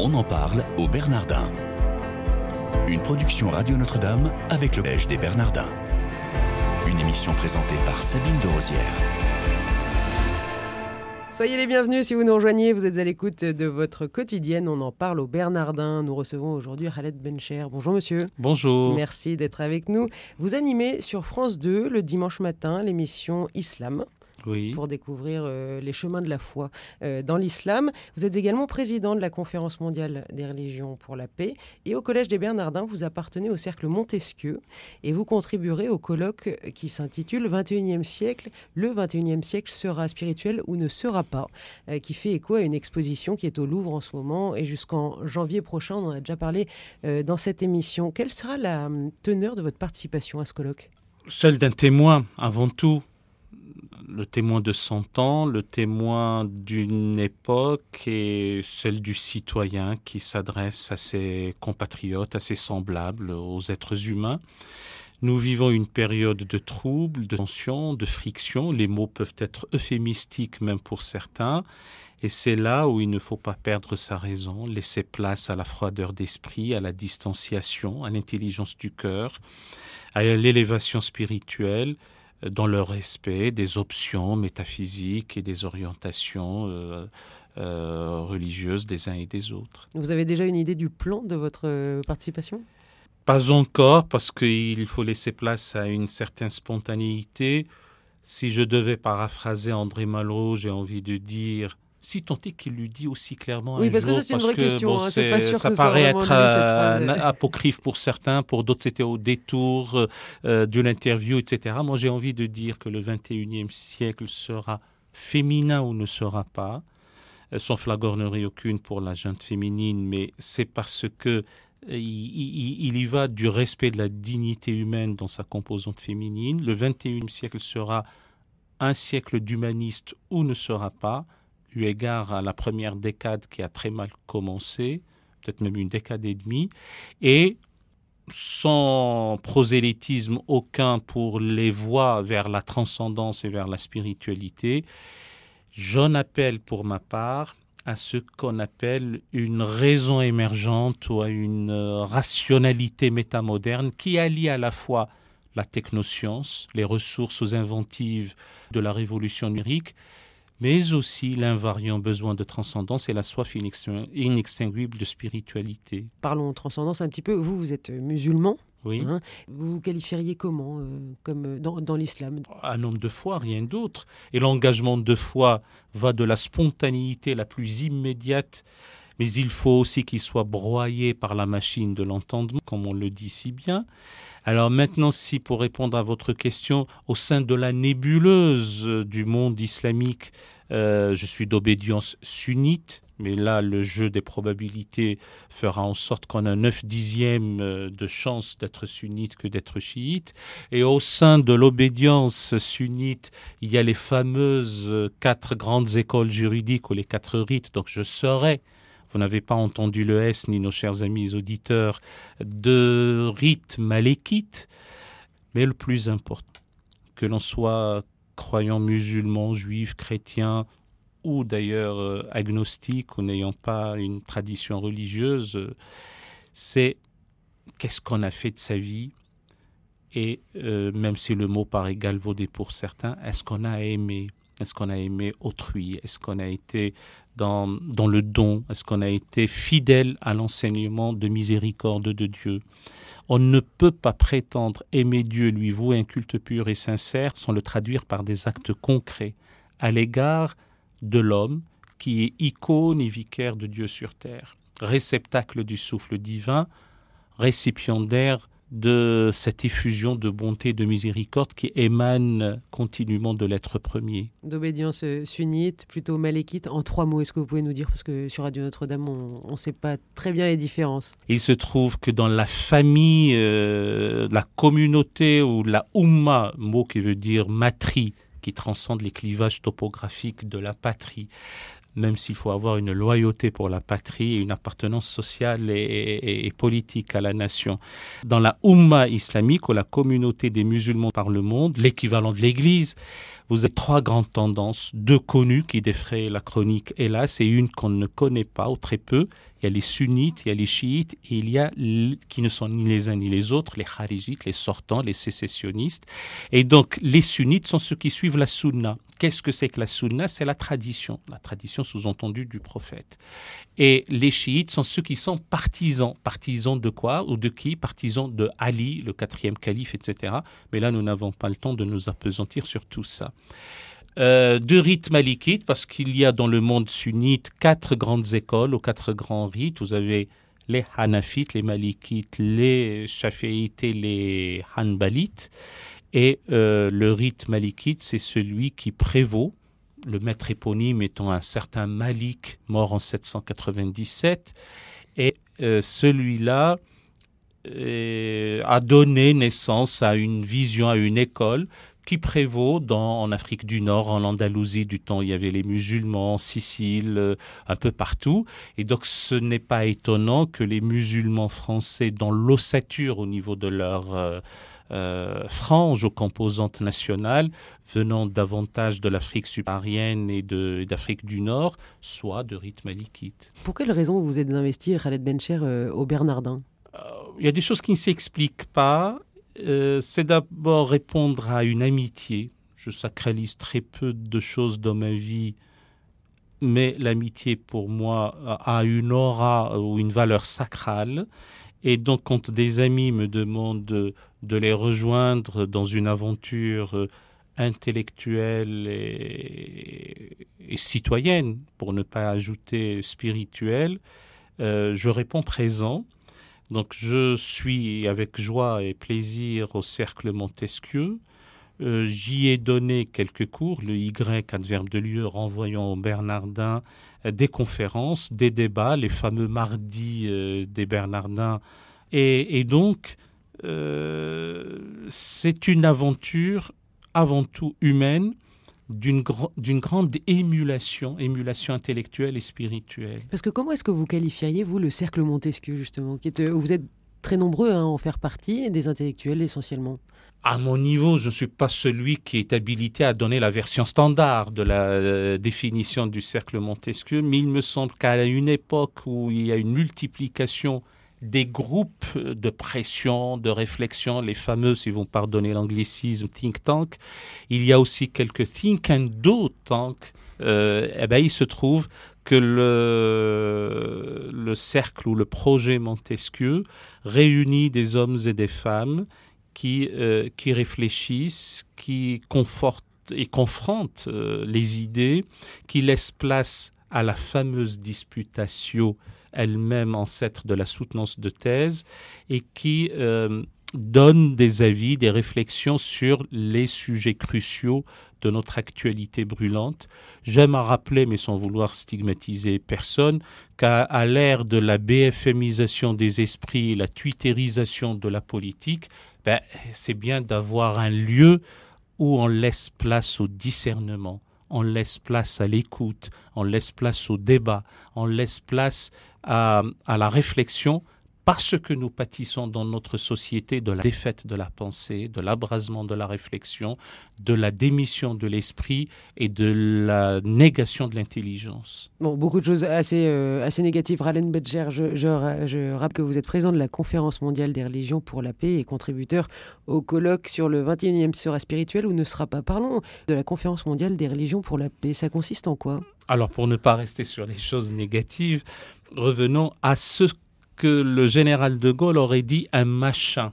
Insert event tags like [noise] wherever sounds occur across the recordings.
On en parle au Bernardin. Une production Radio Notre-Dame avec le Collège des Bernardins. Une émission présentée par Sabine de Rosière. Soyez les bienvenus si vous nous rejoignez. Vous êtes à l'écoute de votre quotidienne. On en parle au Bernardin. Nous recevons aujourd'hui Khaled Bencher. Bonjour monsieur. Bonjour. Merci d'être avec nous. Vous animez sur France 2 le dimanche matin l'émission Islam pour découvrir euh, les chemins de la foi euh, dans l'islam. Vous êtes également président de la Conférence mondiale des religions pour la paix. Et au Collège des Bernardins, vous appartenez au cercle Montesquieu. Et vous contribuerez au colloque qui s'intitule 21e siècle, le 21e siècle sera spirituel ou ne sera pas, euh, qui fait écho à une exposition qui est au Louvre en ce moment. Et jusqu'en janvier prochain, on en a déjà parlé dans cette émission. Quelle sera la hum, teneur de votre participation à ce colloque? Celle d'un témoin avant tout le témoin de son temps, le témoin d'une époque et celle du citoyen qui s'adresse à ses compatriotes, à ses semblables, aux êtres humains. Nous vivons une période de troubles, de tensions, de frictions. Les mots peuvent être euphémistiques même pour certains. Et c'est là où il ne faut pas perdre sa raison, laisser place à la froideur d'esprit, à la distanciation, à l'intelligence du cœur, à l'élévation spirituelle, dans le respect des options métaphysiques et des orientations euh, euh, religieuses des uns et des autres. Vous avez déjà une idée du plan de votre euh, participation? Pas encore, parce qu'il faut laisser place à une certaine spontanéité. Si je devais paraphraser André Malraux, j'ai envie de dire si tant est qu'il lui dit aussi clairement oui, un parce jour, que ça, c'est une vraie question. Hein, pas sûr ça que paraît être euh, [laughs] apocryphe pour certains, pour d'autres c'était au détour euh, de l'interview, etc. Moi j'ai envie de dire que le 21e siècle sera féminin ou ne sera pas, euh, sans flagornerie aucune pour la jeune féminine, mais c'est parce que il, il, y va du respect de la dignité humaine dans sa composante féminine. Le 21e siècle sera un siècle d'humaniste ou ne sera pas eu égard à la première décade qui a très mal commencé, peut-être même une décade et demie, et sans prosélytisme aucun pour les voies vers la transcendance et vers la spiritualité, j'en appelle pour ma part à ce qu'on appelle une raison émergente ou à une rationalité métamoderne qui allie à la fois la technoscience, les ressources inventives de la révolution numérique, mais aussi l'invariant besoin de transcendance et la soif inextinguible de spiritualité. Parlons transcendance un petit peu. Vous, vous êtes musulman oui. Hein vous vous qualifieriez comment euh, comme euh, dans, dans l'islam? Un homme de foi, rien d'autre. Et l'engagement de foi va de la spontanéité la plus immédiate, mais il faut aussi qu'il soit broyé par la machine de l'entendement, comme on le dit si bien. Alors maintenant, si pour répondre à votre question, au sein de la nébuleuse du monde islamique, euh, je suis d'obédience sunnite, mais là, le jeu des probabilités fera en sorte qu'on a 9 dixièmes euh, de chance d'être sunnite que d'être chiite. Et au sein de l'obédience sunnite, il y a les fameuses quatre grandes écoles juridiques ou les quatre rites. Donc je serai vous n'avez pas entendu le S ni nos chers amis auditeurs de rite malékite, mais le plus important, que l'on soit croyant musulman, juif, chrétien, ou d'ailleurs euh, agnostique ou n'ayant pas une tradition religieuse, c'est qu'est-ce qu'on a fait de sa vie. Et euh, même si le mot paraît galvaudé pour certains, est-ce qu'on a aimé? Est-ce qu'on a aimé autrui? Est-ce qu'on a été dans, le don? Est-ce qu'on a été fidèle à l'enseignement de miséricorde de Dieu? On ne peut pas prétendre aimer Dieu, lui vouer un culte pur et sincère, sans le traduire par des actes concrets à l'égard de l'homme qui est icône et vicaire de Dieu sur terre, réceptacle du souffle divin, récipiendaire de cette effusion de bonté et de miséricorde qui émane continuellement de l'être premier. D'obédience sunnite, plutôt malékite, en trois mots, est-ce que vous pouvez nous dire Parce que sur Radio Notre-Dame, on ne sait pas très bien les différences. Il se trouve que dans la famille, euh, la communauté ou la umma, mot qui veut dire matrie, qui transcende les clivages topographiques de la patrie, même s'il faut avoir une loyauté pour la patrie et une appartenance sociale et, politique à la nation. Dans la Ummah islamique, ou la communauté des musulmans par le monde, l'équivalent de l'Église, vous avez trois grandes tendances, deux connues qui défraient la chronique, hélas, et une qu'on ne connaît pas ou très peu. Il y a les sunnites, il y a les chiites, et il y a qui ne sont ni les uns ni les autres, les kharijites, les sortants, les sécessionnistes. Et donc, les sunnites sont ceux qui suivent la sunna. Qu'est-ce que c'est que la sunna? C'est la tradition, la tradition sous-entendue du prophète. Et les chiites sont ceux qui sont partisans. Partisans de quoi? Ou de qui? Partisans de Ali, le quatrième calife, etc. Mais là, nous n'avons pas le temps de nous apesantir sur tout ça. Euh, de rites malikites, parce qu'il y a dans le monde sunnite quatre grandes écoles ou quatre grands rites. Vous avez les Hanafites, les Malikites, les Shafi'ites et les Hanbalites. Et euh, le rite malikite, c'est celui qui prévaut, le maître éponyme étant un certain Malik, mort en 797. Et euh, celui-là euh, a donné naissance à une vision, à une école qui prévaut en Afrique du Nord, en Andalousie du temps, il y avait les musulmans, en Sicile, un peu partout. Et donc ce n'est pas étonnant que les musulmans français, dans l'ossature au niveau de leur euh, frange aux composantes nationales venant davantage de l'Afrique subsaharienne et d'Afrique du Nord, soit de rite malikite. Pour quelle raison vous êtes investi, Khaled Bencher, euh, au Bernardin? Euh, Il y a des choses qui ne s'expliquent pas. C'est d'abord répondre à une amitié. Je sacralise très peu de choses dans ma vie mais l'amitié pour moi a une aura ou une valeur sacrale. Et donc, quand des amis me demandent de, les rejoindre dans une aventure euh, intellectuelle et, citoyenne, pour ne pas ajouter spirituelle, euh, je réponds présent. Donc, je suis avec joie et plaisir au Cercle Montesquieu. Euh, j'y ai donné quelques cours, le Y, adverbe de lieu, renvoyant au Bernardin euh, des conférences, des débats, les fameux mardis euh, des Bernardins. Et, donc, c'est une aventure avant tout humaine d'une grande émulation, émulation intellectuelle et spirituelle. Parce que comment est-ce que vous qualifieriez, vous, le cercle Montesquieu, justement Vous êtes très nombreux à en faire partie, des intellectuels essentiellement? À mon niveau, je ne suis pas celui qui est habilité à donner la version standard de la euh, définition du cercle Montesquieu, mais il me semble qu'à une époque où il y a une multiplication des groupes de pression, de réflexion, les fameux, si vous me pardonnez l'anglicisme, think tank, il y a aussi quelques think and do tank. Euh, eh ben, il se trouve que le, le cercle ou le projet Montesquieu réunit des hommes et des femmes qui, euh, qui réfléchissent, qui confortent et confrontent euh, les idées, qui laissent place à la fameuse disputatio elle-même ancêtre de la soutenance de thèse et qui euh, donne des avis, des réflexions sur les sujets cruciaux de notre actualité brûlante. J'aime à rappeler, mais sans vouloir stigmatiser personne, qu'à l'ère de la BFMisation des esprits et la twitterisation de la politique, ben, c'est bien d'avoir un lieu où on laisse place au discernement, on laisse place à l'écoute, on laisse place au débat, on laisse place à, à la réflexion parce que nous pâtissons dans notre société de la défaite de la pensée, de l'abrasement de la réflexion, de la démission de l'esprit et de la négation de l'intelligence. Bon, beaucoup de choses assez, euh, assez négatives. Ralen Bedger, je, je, rappelle que vous êtes président de la Conférence mondiale des religions pour la paix et contributeur au colloque sur le 21e sera spirituel où ne sera pas. Parlons de la Conférence mondiale des religions pour la paix. Ça consiste en quoi? Alors, pour ne pas rester sur les choses négatives, revenons à ce que le général de Gaulle aurait dit un machin.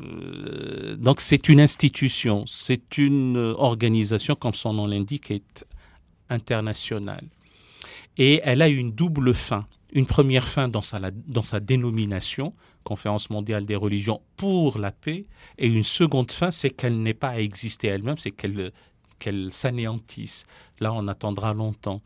Euh, donc c'est une institution, c'est une organisation, comme son nom l'indique, est internationale. Et elle a une double fin. Une première fin dans sa, dans sa dénomination, Conférence mondiale des religions pour la paix, et une seconde fin, c'est qu'elle n'ait pas à exister elle-même, c'est qu'elle qu'elle s'anéantisse. Là, on attendra longtemps.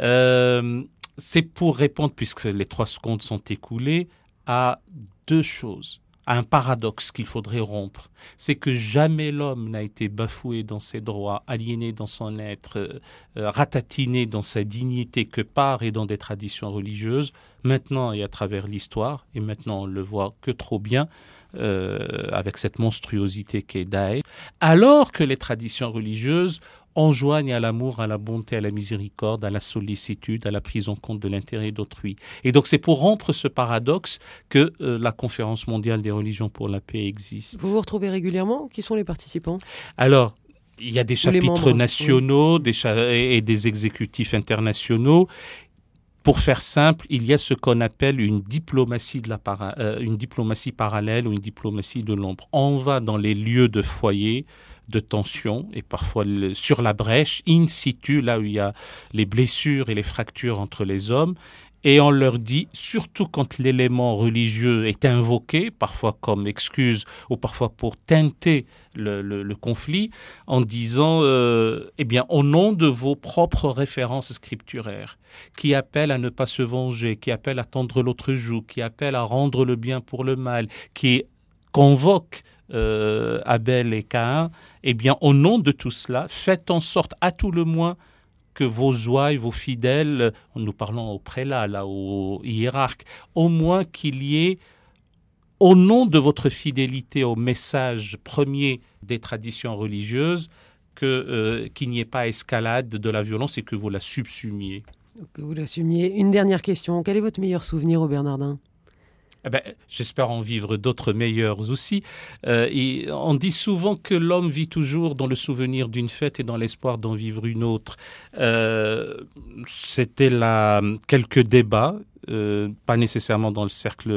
Euh, c'est pour répondre, puisque les trois secondes sont écoulées, à deux choses. un paradoxe qu'il faudrait rompre. C'est que jamais l'homme n'a été bafoué dans ses droits, aliéné dans son être, euh, euh, ratatiné dans sa dignité que par et dans des traditions religieuses. Maintenant et à travers l'histoire, et maintenant on le voit que trop bien, euh, avec cette monstruosité qu'est Daesh, alors que les traditions religieuses enjoignent à l'amour, à la bonté, à la miséricorde, à la sollicitude, à la prise en compte de l'intérêt d'autrui. Et donc c'est pour rompre ce paradoxe que euh, la conférence mondiale des religions pour la paix existe. Vous vous retrouvez régulièrement? Qui sont les participants? Alors, il y a des chapitres nationaux des et des exécutifs internationaux. Pour faire simple, il y a ce qu'on appelle une diplomatie, de la euh, une diplomatie parallèle ou une diplomatie de l'ombre. On va dans les lieux de foyer, de tension et parfois sur la brèche, in situ, là où il y a les blessures et les fractures entre les hommes. Et on leur dit, surtout quand l'élément religieux est invoqué, parfois comme excuse ou parfois pour teinter le, conflit, en disant, euh, eh bien, au nom de vos propres références scripturaires, qui appellent à ne pas se venger, qui appellent à tendre l'autre joue, qui appellent à rendre le bien pour le mal, qui convoquent euh, Abel et Caïn, eh bien, au nom de tout cela, faites en sorte, à tout le moins, que vos ouailles, vos fidèles, nous parlons au prélat, là, au hiérarque, au moins qu'il y ait, au nom de votre fidélité au message premier des traditions religieuses, que, euh, qu'il n'y ait pas escalade de la violence et que vous la subsumiez. Que vous. Une dernière question. Quel est votre meilleur souvenir au Bernardin? Eh ben, J'espère en vivre d'autres meilleurs aussi. Euh, on dit souvent que l'homme vit toujours dans le souvenir d'une fête et dans l'espoir d'en vivre une autre. Euh, C'était là quelques débats, euh, pas nécessairement dans le cercle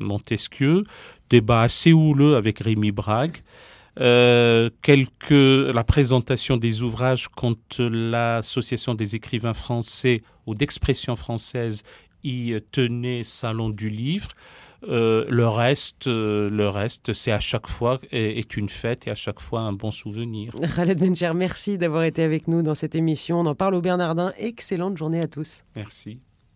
Montesquieu, débats assez houleux avec Rémi Brague. La présentation des ouvrages contre l'association des écrivains français ou d'expression française y tenait salon du livre. Euh, le reste, euh, le reste, c'est à chaque fois est, une fête et à chaque fois un bon souvenir. [laughs] Khaled Bencher, merci d'avoir été avec nous dans cette émission. On en parle au Bernardin. Excellente journée à tous. Merci.